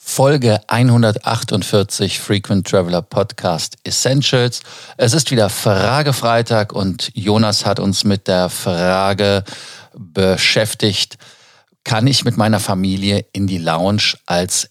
Folge 148 Frequent Traveler Podcast Essentials. Es ist wieder Fragefreitag und Jonas hat uns mit der Frage beschäftigt, kann ich mit meiner Familie in die Lounge als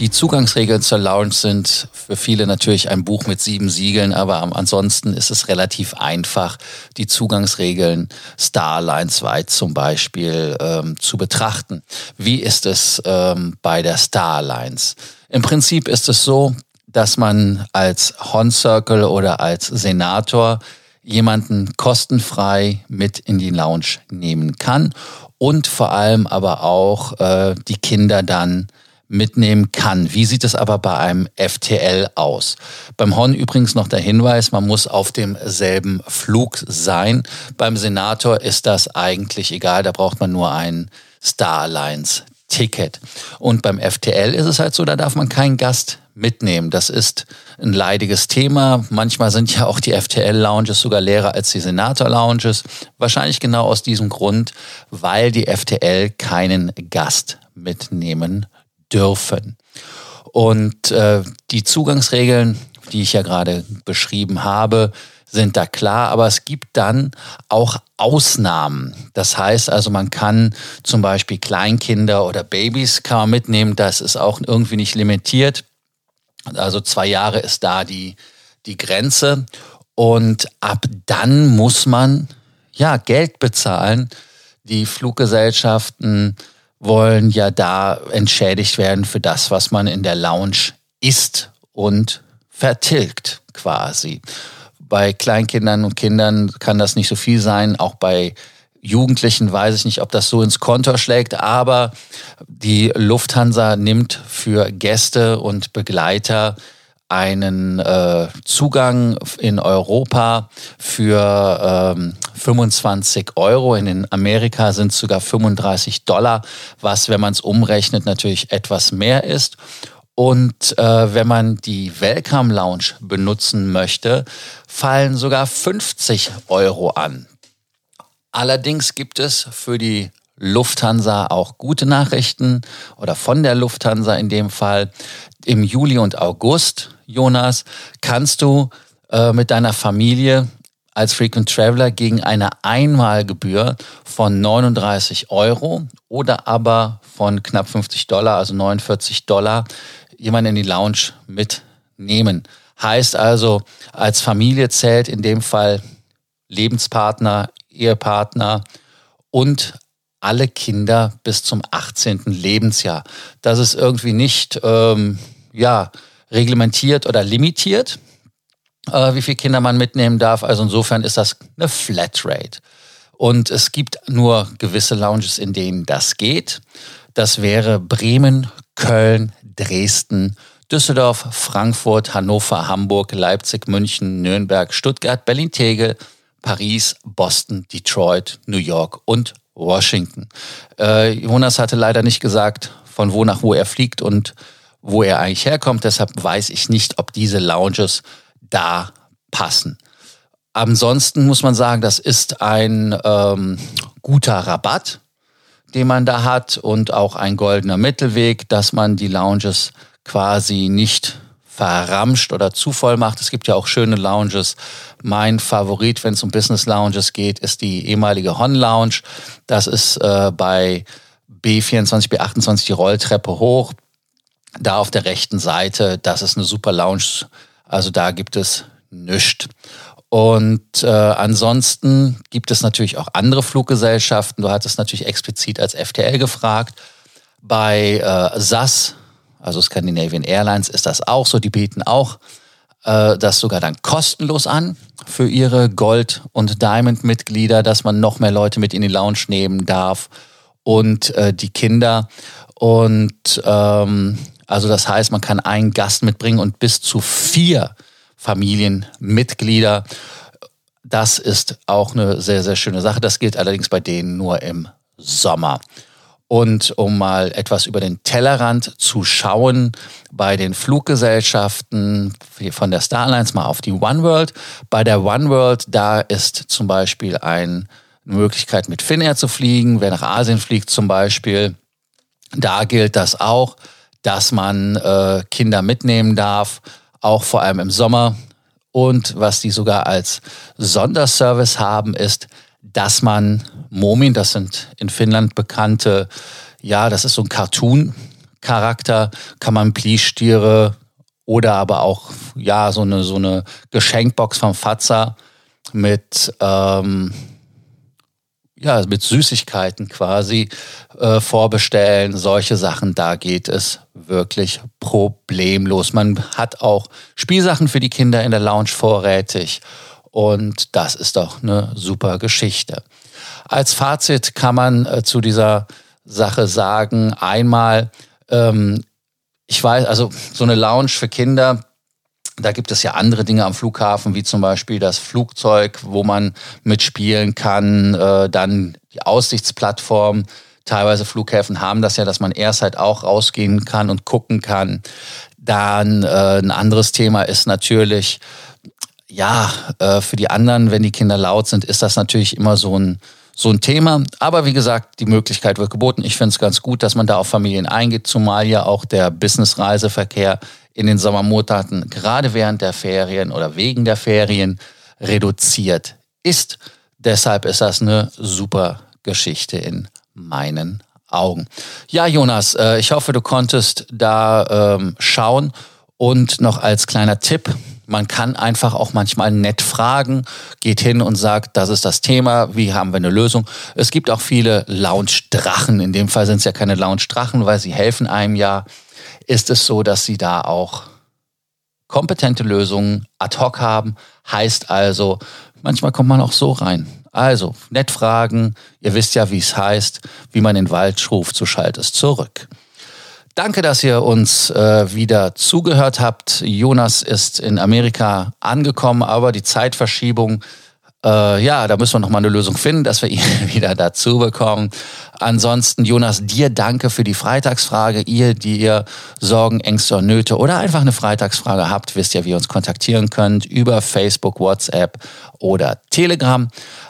Die Zugangsregeln zur Lounge sind für viele natürlich ein Buch mit sieben Siegeln, aber ansonsten ist es relativ einfach, die Zugangsregeln Starlines weit zum Beispiel ähm, zu betrachten. Wie ist es ähm, bei der Starlines? Im Prinzip ist es so, dass man als Horn Circle oder als Senator jemanden kostenfrei mit in die Lounge nehmen kann und vor allem aber auch äh, die Kinder dann mitnehmen kann. Wie sieht es aber bei einem FTL aus? Beim Horn übrigens noch der Hinweis, man muss auf demselben Flug sein. Beim Senator ist das eigentlich egal, da braucht man nur ein Star Alliance Ticket. Und beim FTL ist es halt so, da darf man keinen Gast mitnehmen. Das ist ein leidiges Thema. Manchmal sind ja auch die FTL-Lounges sogar leerer als die Senator-Lounges. Wahrscheinlich genau aus diesem Grund, weil die FTL keinen Gast mitnehmen dürfen. Und äh, die Zugangsregeln, die ich ja gerade beschrieben habe, sind da klar, aber es gibt dann auch Ausnahmen. Das heißt also, man kann zum Beispiel Kleinkinder oder Babys kann man mitnehmen, das ist auch irgendwie nicht limitiert. Also zwei Jahre ist da die, die Grenze. Und ab dann muss man ja Geld bezahlen. Die Fluggesellschaften wollen ja da entschädigt werden für das, was man in der Lounge isst und vertilgt quasi. Bei Kleinkindern und Kindern kann das nicht so viel sein, auch bei Jugendlichen weiß ich nicht, ob das so ins Konto schlägt, aber die Lufthansa nimmt für Gäste und Begleiter einen äh, Zugang in Europa für ähm, 25 Euro. In Amerika sind es sogar 35 Dollar, was, wenn man es umrechnet, natürlich etwas mehr ist. Und äh, wenn man die Welcome Lounge benutzen möchte, fallen sogar 50 Euro an. Allerdings gibt es für die Lufthansa auch gute Nachrichten oder von der Lufthansa in dem Fall. Im Juli und August Jonas, kannst du äh, mit deiner Familie als Frequent Traveler gegen eine Einmalgebühr von 39 Euro oder aber von knapp 50 Dollar, also 49 Dollar, jemanden in die Lounge mitnehmen. Heißt also, als Familie zählt in dem Fall Lebenspartner, Ehepartner und alle Kinder bis zum 18. Lebensjahr. Das ist irgendwie nicht, ähm, ja, reglementiert oder limitiert, äh, wie viele Kinder man mitnehmen darf. Also insofern ist das eine Flatrate. Und es gibt nur gewisse Lounges, in denen das geht. Das wäre Bremen, Köln, Dresden, Düsseldorf, Frankfurt, Hannover, Hamburg, Leipzig, München, Nürnberg, Stuttgart, Berlin-Tegel, Paris, Boston, Detroit, New York und Washington. Äh, Jonas hatte leider nicht gesagt, von wo nach wo er fliegt und wo er eigentlich herkommt. Deshalb weiß ich nicht, ob diese Lounges da passen. Ansonsten muss man sagen, das ist ein ähm, guter Rabatt, den man da hat und auch ein goldener Mittelweg, dass man die Lounges quasi nicht verramscht oder zu voll macht. Es gibt ja auch schöne Lounges. Mein Favorit, wenn es um Business Lounges geht, ist die ehemalige Hon Lounge. Das ist äh, bei B24, B28 die Rolltreppe hoch da auf der rechten Seite, das ist eine super Lounge. Also da gibt es nichts. Und äh, ansonsten gibt es natürlich auch andere Fluggesellschaften. Du hattest natürlich explizit als FTL gefragt. Bei äh, SAS, also Scandinavian Airlines, ist das auch so. Die bieten auch äh, das sogar dann kostenlos an für ihre Gold- und Diamond-Mitglieder, dass man noch mehr Leute mit in die Lounge nehmen darf und äh, die Kinder. Und ähm, also das heißt, man kann einen Gast mitbringen und bis zu vier Familienmitglieder. Das ist auch eine sehr, sehr schöne Sache. Das gilt allerdings bei denen nur im Sommer. Und um mal etwas über den Tellerrand zu schauen, bei den Fluggesellschaften von der Starlines mal auf die One World. Bei der One World, da ist zum Beispiel eine Möglichkeit mit Finnair zu fliegen. Wer nach Asien fliegt zum Beispiel, da gilt das auch, dass man äh, Kinder mitnehmen darf, auch vor allem im Sommer. Und was die sogar als Sonderservice haben, ist, dass man Momin, das sind in Finnland bekannte, ja, das ist so ein Cartoon-Charakter, kann man Plieschtiere oder aber auch, ja, so eine, so eine Geschenkbox vom Fatzer mit, ähm, ja, mit Süßigkeiten quasi äh, vorbestellen. Solche Sachen, da geht es wirklich problemlos. Man hat auch Spielsachen für die Kinder in der Lounge vorrätig und das ist doch eine super Geschichte. Als Fazit kann man äh, zu dieser Sache sagen, einmal, ähm, ich weiß, also so eine Lounge für Kinder, da gibt es ja andere Dinge am Flughafen, wie zum Beispiel das Flugzeug, wo man mitspielen kann, äh, dann die Aussichtsplattform. Teilweise Flughäfen haben das ja, dass man erst halt auch rausgehen kann und gucken kann. Dann äh, ein anderes Thema ist natürlich, ja, äh, für die anderen, wenn die Kinder laut sind, ist das natürlich immer so ein, so ein Thema. Aber wie gesagt, die Möglichkeit wird geboten. Ich finde es ganz gut, dass man da auf Familien eingeht, zumal ja auch der Business-Reiseverkehr in den Sommermonaten, gerade während der Ferien oder wegen der Ferien, reduziert ist. Deshalb ist das eine super Geschichte in meinen Augen. Ja, Jonas, äh, ich hoffe, du konntest da ähm, schauen. Und noch als kleiner Tipp, man kann einfach auch manchmal nett fragen, geht hin und sagt, das ist das Thema, wie haben wir eine Lösung. Es gibt auch viele Lounge-Drachen. In dem Fall sind es ja keine Lounge-Drachen, weil sie helfen einem ja. Ist es so, dass sie da auch kompetente Lösungen ad hoc haben? Heißt also, manchmal kommt man auch so rein. Also, nett fragen. Ihr wisst ja, wie es heißt, wie man den Wald ruft, so schallt es zurück. Danke, dass ihr uns äh, wieder zugehört habt. Jonas ist in Amerika angekommen, aber die Zeitverschiebung, äh, ja, da müssen wir nochmal eine Lösung finden, dass wir ihn wieder dazu bekommen. Ansonsten, Jonas, dir danke für die Freitagsfrage. Ihr, die ihr Sorgen, Ängste und Nöte oder einfach eine Freitagsfrage habt, wisst ja, wie ihr uns kontaktieren könnt über Facebook, WhatsApp oder Telegram.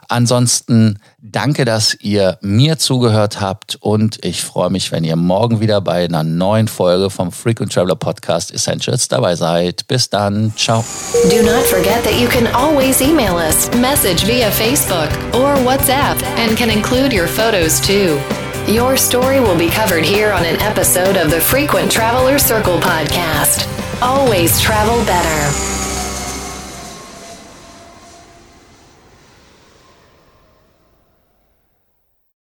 Ansonsten danke, dass ihr mir zugehört habt und ich freue mich, wenn ihr morgen wieder bei einer neuen Folge vom Frequent Traveler Podcast Essentials dabei seid. Bis dann, ciao. Do not forget that you can always email us, message via Facebook or WhatsApp and can include your photos too. Your story will be covered here on an episode of the Frequent Traveler Circle podcast. Always travel better.